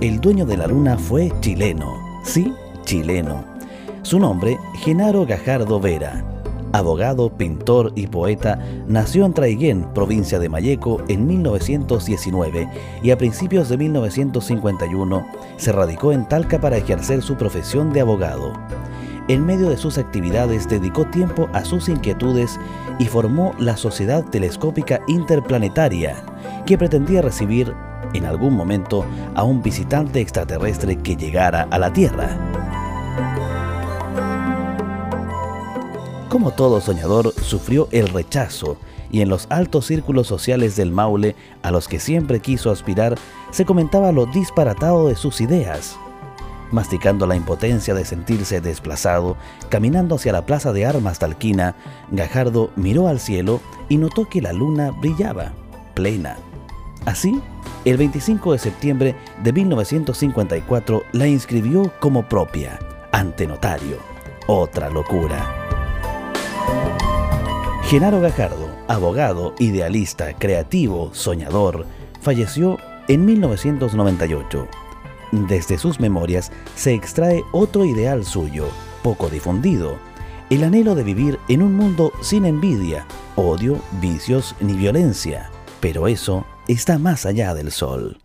el dueño de la luna fue chileno. Sí, chileno. Su nombre, Genaro Gajardo Vera. Abogado, pintor y poeta, nació en Traiguén, provincia de Mayeco, en 1919 y a principios de 1951 se radicó en Talca para ejercer su profesión de abogado. En medio de sus actividades dedicó tiempo a sus inquietudes y formó la Sociedad Telescópica Interplanetaria, que pretendía recibir en algún momento a un visitante extraterrestre que llegara a la Tierra. Como todo soñador, sufrió el rechazo y en los altos círculos sociales del Maule, a los que siempre quiso aspirar, se comentaba lo disparatado de sus ideas. Masticando la impotencia de sentirse desplazado, caminando hacia la plaza de armas talquina, Gajardo miró al cielo y notó que la luna brillaba, plena. Así, el 25 de septiembre de 1954 la inscribió como propia, ante notario. Otra locura. Genaro Gajardo, abogado, idealista, creativo, soñador, falleció en 1998. Desde sus memorias se extrae otro ideal suyo, poco difundido, el anhelo de vivir en un mundo sin envidia, odio, vicios ni violencia. Pero eso está más allá del sol.